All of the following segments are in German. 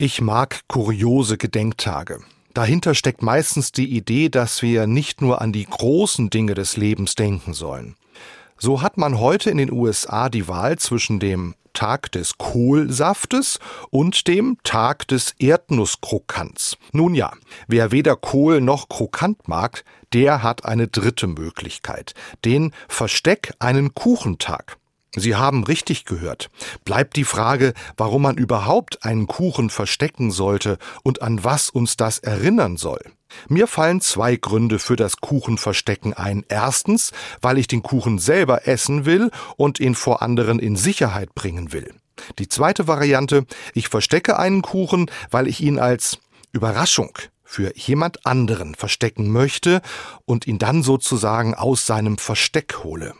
Ich mag kuriose Gedenktage. Dahinter steckt meistens die Idee, dass wir nicht nur an die großen Dinge des Lebens denken sollen. So hat man heute in den USA die Wahl zwischen dem Tag des Kohlsaftes und dem Tag des Erdnusskrokants. Nun ja, wer weder Kohl noch Krokant mag, der hat eine dritte Möglichkeit, den Versteck einen Kuchentag. Sie haben richtig gehört. Bleibt die Frage, warum man überhaupt einen Kuchen verstecken sollte und an was uns das erinnern soll. Mir fallen zwei Gründe für das Kuchenverstecken ein. Erstens, weil ich den Kuchen selber essen will und ihn vor anderen in Sicherheit bringen will. Die zweite Variante, ich verstecke einen Kuchen, weil ich ihn als Überraschung für jemand anderen verstecken möchte und ihn dann sozusagen aus seinem Versteck hole.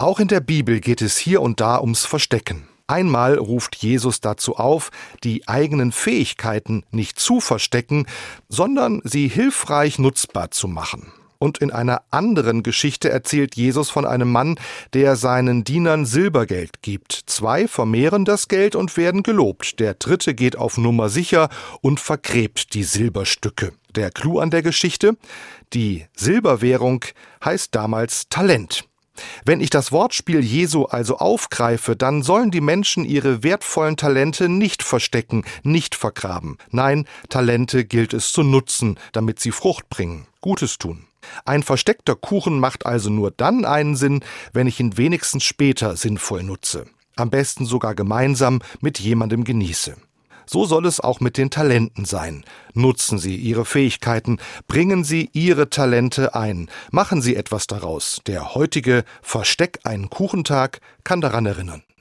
Auch in der Bibel geht es hier und da ums Verstecken. Einmal ruft Jesus dazu auf, die eigenen Fähigkeiten nicht zu verstecken, sondern sie hilfreich nutzbar zu machen. Und in einer anderen Geschichte erzählt Jesus von einem Mann, der seinen Dienern Silbergeld gibt. Zwei vermehren das Geld und werden gelobt. Der dritte geht auf Nummer sicher und vergräbt die Silberstücke. Der Clou an der Geschichte? Die Silberwährung heißt damals Talent. Wenn ich das Wortspiel Jesu also aufgreife, dann sollen die Menschen ihre wertvollen Talente nicht verstecken, nicht vergraben. Nein, Talente gilt es zu nutzen, damit sie Frucht bringen, Gutes tun. Ein versteckter Kuchen macht also nur dann einen Sinn, wenn ich ihn wenigstens später sinnvoll nutze. Am besten sogar gemeinsam mit jemandem genieße. So soll es auch mit den Talenten sein. Nutzen Sie Ihre Fähigkeiten, bringen Sie Ihre Talente ein, machen Sie etwas daraus. Der heutige Versteck einen Kuchentag kann daran erinnern.